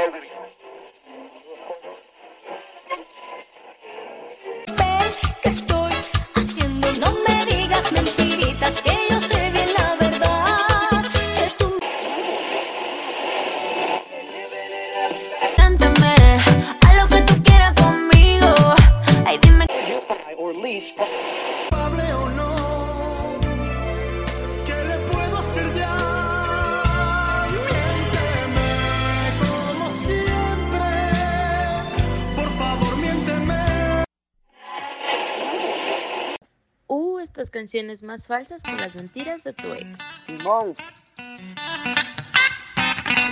¿Qué Estas canciones más falsas que las mentiras de tu ex. Simón.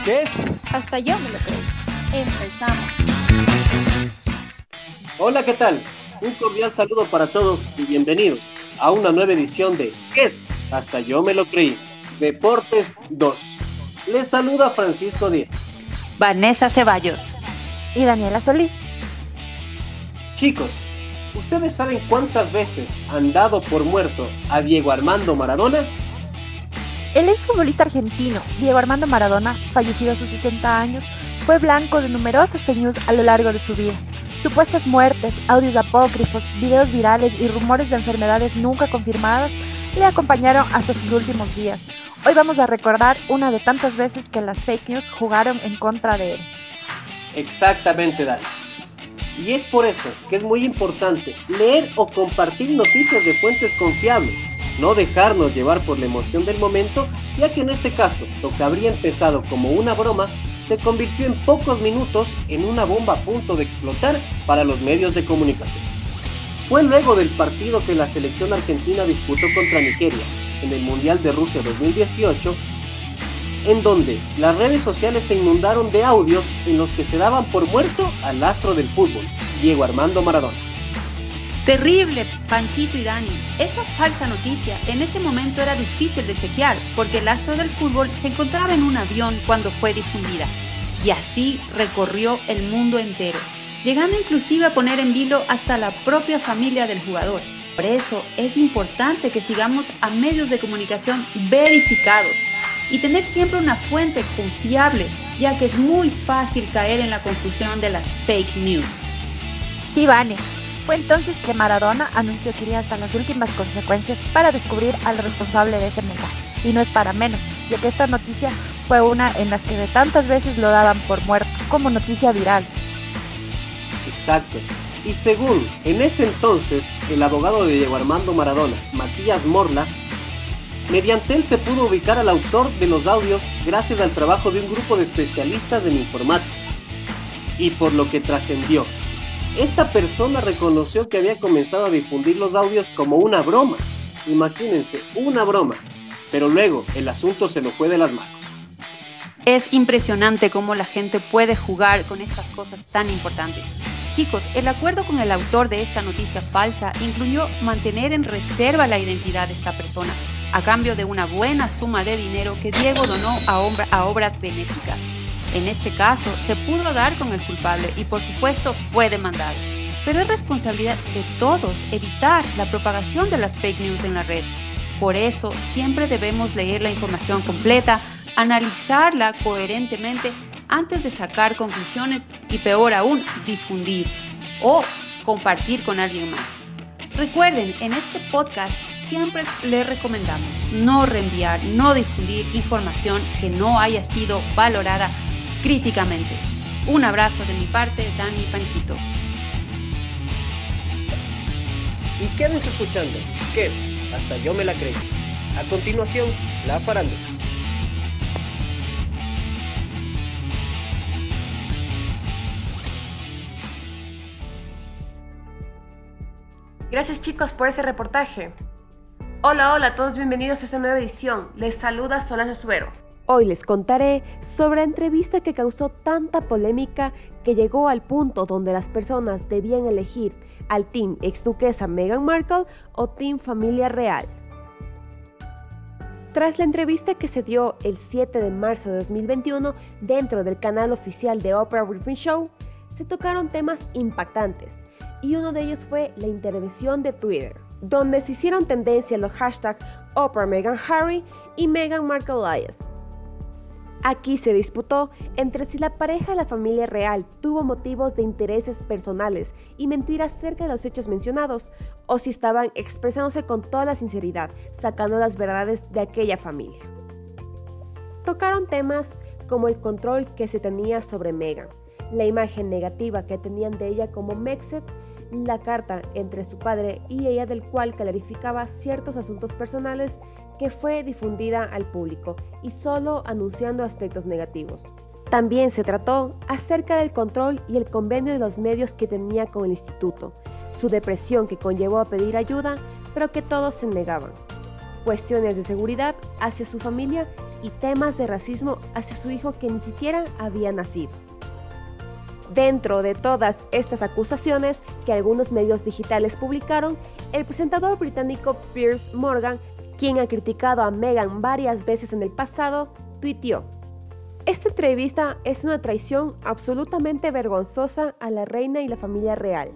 ¿Qué es? Hasta yo me lo creo. Empezamos. Hola, ¿qué tal? Un cordial saludo para todos y bienvenidos a una nueva edición de ¿Qué es? Hasta yo me lo creí. Deportes 2. Les saluda Francisco Díaz. Vanessa Ceballos. y Daniela Solís. Chicos, ¿ustedes saben cuántas veces han dado por muerto a Diego Armando Maradona? El exfutbolista argentino Diego Armando Maradona, fallecido a sus 60 años, fue blanco de numerosas fake news a lo largo de su vida. Supuestas muertes, audios apócrifos, videos virales y rumores de enfermedades nunca confirmadas le acompañaron hasta sus últimos días. Hoy vamos a recordar una de tantas veces que las fake news jugaron en contra de él. Exactamente, Dani. Y es por eso que es muy importante leer o compartir noticias de fuentes confiables, no dejarnos llevar por la emoción del momento, ya que en este caso lo que habría empezado como una broma se convirtió en pocos minutos en una bomba a punto de explotar para los medios de comunicación. Fue luego del partido que la selección argentina disputó contra Nigeria en el Mundial de Rusia 2018 en donde las redes sociales se inundaron de audios en los que se daban por muerto al astro del fútbol, Diego Armando Maradona. Terrible, Panchito y Dani. Esa falsa noticia en ese momento era difícil de chequear porque el astro del fútbol se encontraba en un avión cuando fue difundida. Y así recorrió el mundo entero, llegando inclusive a poner en vilo hasta la propia familia del jugador. Por eso es importante que sigamos a medios de comunicación verificados y tener siempre una fuente confiable, ya que es muy fácil caer en la confusión de las fake news. Sí, Vane. Fue entonces que Maradona anunció que iría hasta las últimas consecuencias para descubrir al responsable de ese mensaje. Y no es para menos, ya que esta noticia fue una en las que de tantas veces lo daban por muerto, como noticia viral. Exacto. Y según en ese entonces el abogado de Diego Armando Maradona, Matías Morla, mediante él se pudo ubicar al autor de los audios gracias al trabajo de un grupo de especialistas en informática. Y por lo que trascendió, esta persona reconoció que había comenzado a difundir los audios como una broma. Imagínense, una broma. Pero luego el asunto se lo fue de las manos. Es impresionante cómo la gente puede jugar con estas cosas tan importantes. Chicos, el acuerdo con el autor de esta noticia falsa incluyó mantener en reserva la identidad de esta persona, a cambio de una buena suma de dinero que Diego donó a, obra- a obras benéficas. En este caso, se pudo dar con el culpable y por supuesto fue demandado. Pero es responsabilidad de todos evitar la propagación de las fake news en la red. Por eso, siempre debemos leer la información completa, analizarla coherentemente antes de sacar conclusiones y peor aún, difundir o compartir con alguien más. Recuerden, en este podcast siempre les recomendamos no reenviar, no difundir información que no haya sido valorada críticamente. Un abrazo de mi parte, Dani Panchito. Y quédense escuchando, que es Hasta yo me la creí. A continuación, la farándula. Gracias chicos por ese reportaje. Hola, hola a todos, bienvenidos a esta nueva edición. Les saluda Solange Suero. Hoy les contaré sobre la entrevista que causó tanta polémica que llegó al punto donde las personas debían elegir al team ex duquesa Meghan Markle o team familia real. Tras la entrevista que se dio el 7 de marzo de 2021 dentro del canal oficial de Oprah Winfrey Show, se tocaron temas impactantes y uno de ellos fue la intervención de Twitter, donde se hicieron tendencia los hashtags Oprah Meghan Harry y Meghan Markle Elias. Aquí se disputó entre si la pareja de la familia real tuvo motivos de intereses personales y mentiras acerca de los hechos mencionados, o si estaban expresándose con toda la sinceridad, sacando las verdades de aquella familia. Tocaron temas como el control que se tenía sobre Meghan, la imagen negativa que tenían de ella como Mexet, la carta entre su padre y ella del cual clarificaba ciertos asuntos personales que fue difundida al público y solo anunciando aspectos negativos. También se trató acerca del control y el convenio de los medios que tenía con el instituto, su depresión que conllevó a pedir ayuda, pero que todos se negaban, cuestiones de seguridad hacia su familia y temas de racismo hacia su hijo que ni siquiera había nacido. Dentro de todas estas acusaciones que algunos medios digitales publicaron, el presentador británico Piers Morgan, quien ha criticado a Meghan varias veces en el pasado, tuiteó, Esta entrevista es una traición absolutamente vergonzosa a la reina y la familia real.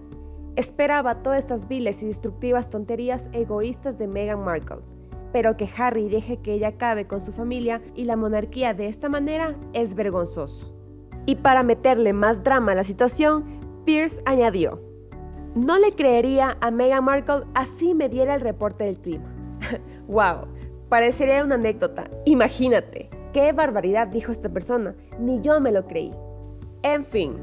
Esperaba todas estas viles y destructivas tonterías egoístas de Meghan Markle, pero que Harry deje que ella acabe con su familia y la monarquía de esta manera es vergonzoso. Y para meterle más drama a la situación, Pierce añadió, no le creería a Meghan Markle así me diera el reporte del clima. wow, parecería una anécdota. Imagínate, qué barbaridad dijo esta persona, ni yo me lo creí. En fin,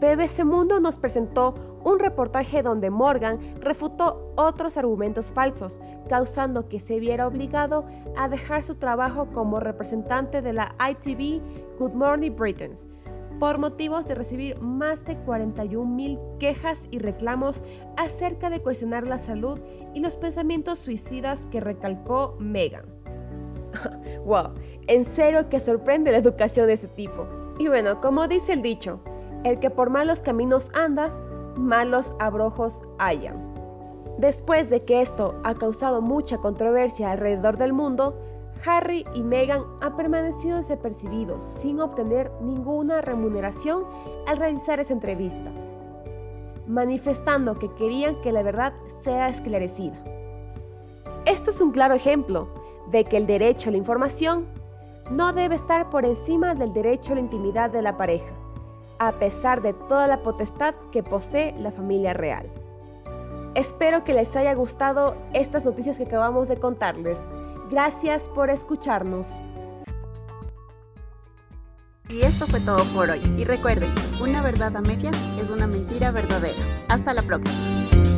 BBC Mundo nos presentó un reportaje donde Morgan refutó otros argumentos falsos, causando que se viera obligado a dejar su trabajo como representante de la ITV Good Morning Britons, por motivos de recibir más de 41 mil quejas y reclamos acerca de cuestionar la salud y los pensamientos suicidas que recalcó Megan. wow, en serio que sorprende la educación de ese tipo. Y bueno, como dice el dicho, el que por malos caminos anda, malos abrojos hayan. Después de que esto ha causado mucha controversia alrededor del mundo, Harry y Meghan han permanecido desapercibidos sin obtener ninguna remuneración al realizar esa entrevista, manifestando que querían que la verdad sea esclarecida. Esto es un claro ejemplo de que el derecho a la información no debe estar por encima del derecho a la intimidad de la pareja, a pesar de toda la potestad que posee la familia real. Espero que les haya gustado estas noticias que acabamos de contarles. Gracias por escucharnos. Y esto fue todo por hoy. Y recuerden, una verdad a medias es una mentira verdadera. Hasta la próxima.